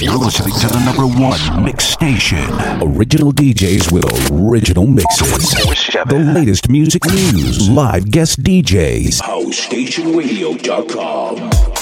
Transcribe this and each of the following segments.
You're listening to the number one mix station. Original DJs with original mixes. The latest music news, live guest DJs. HouseStationRadio.com.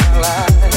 my life.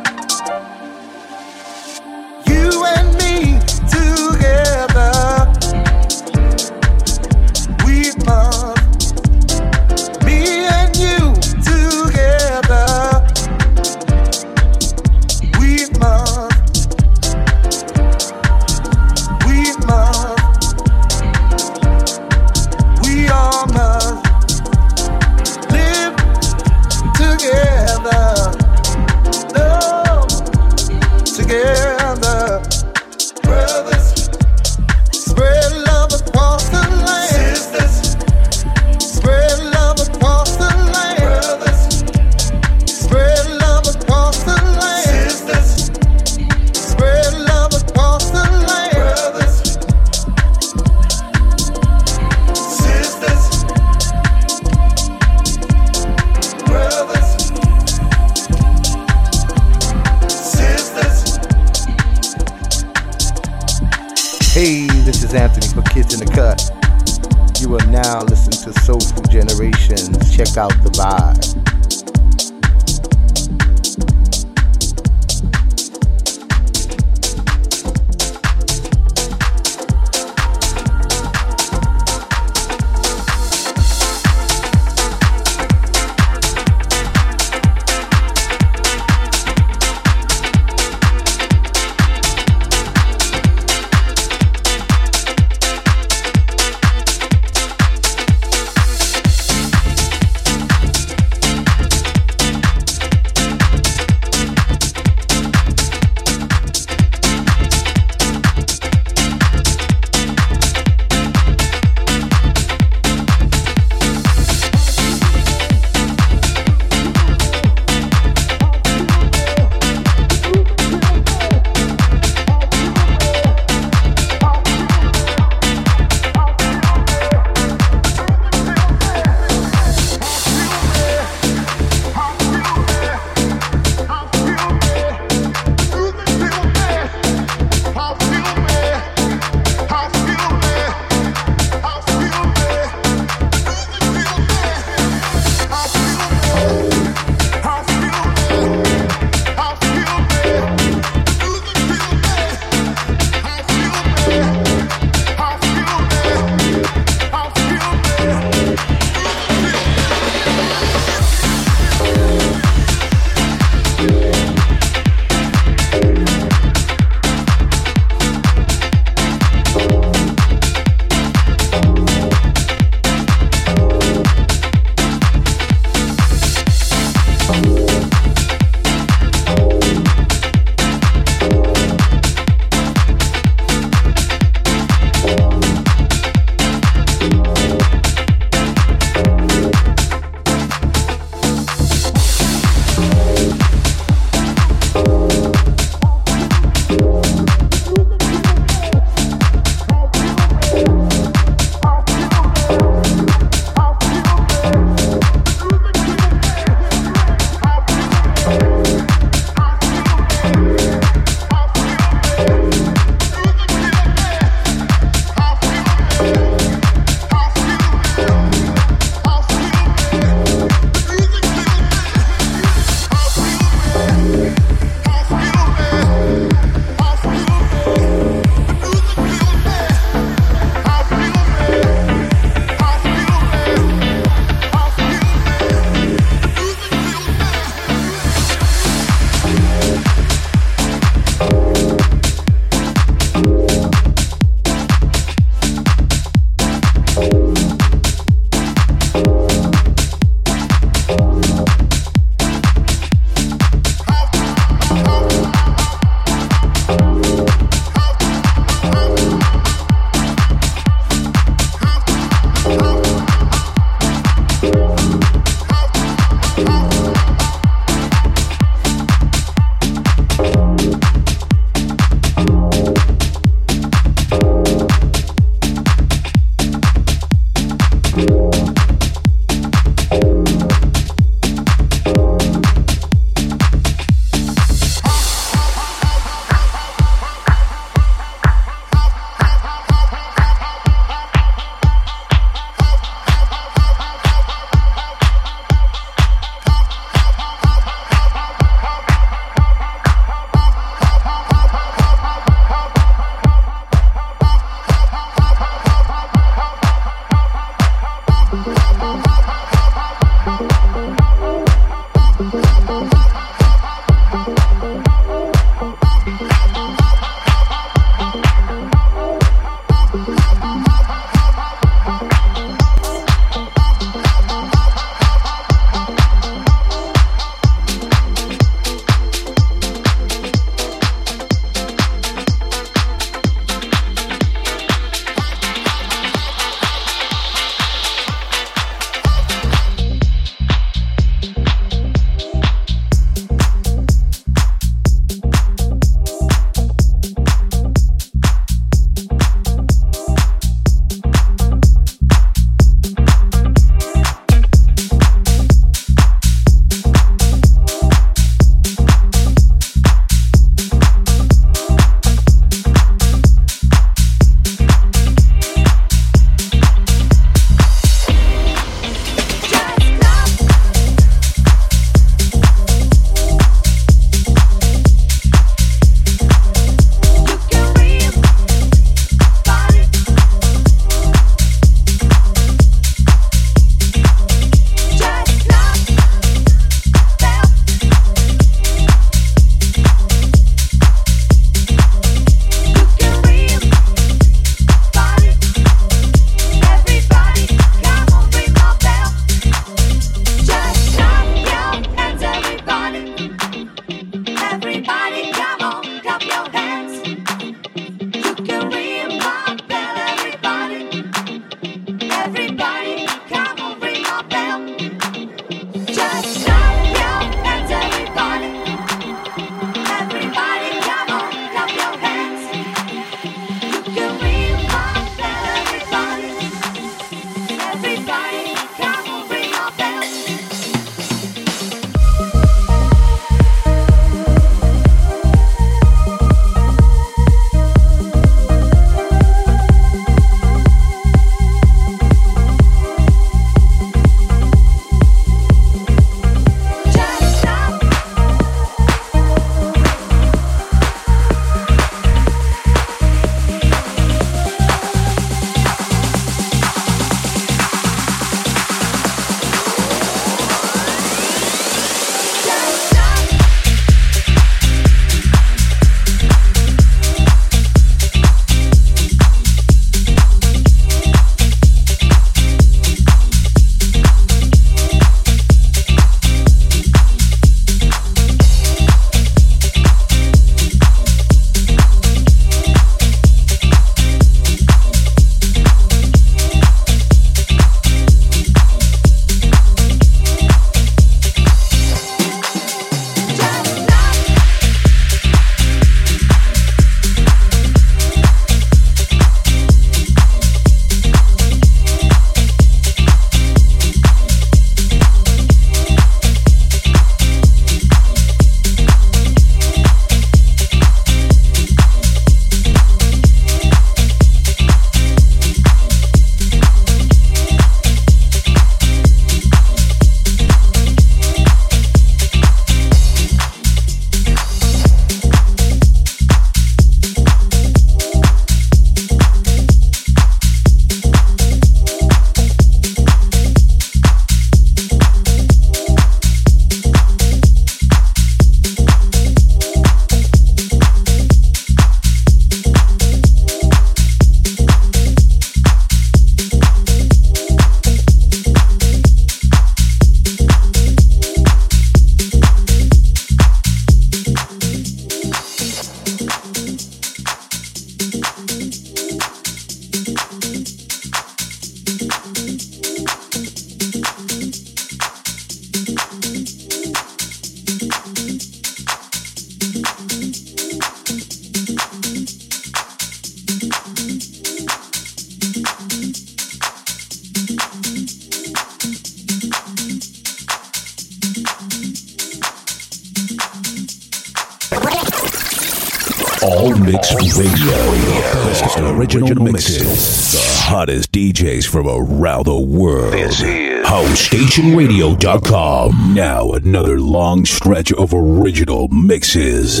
DJs from around the world. This is HouseStationRadio.com. Now another long stretch of original mixes.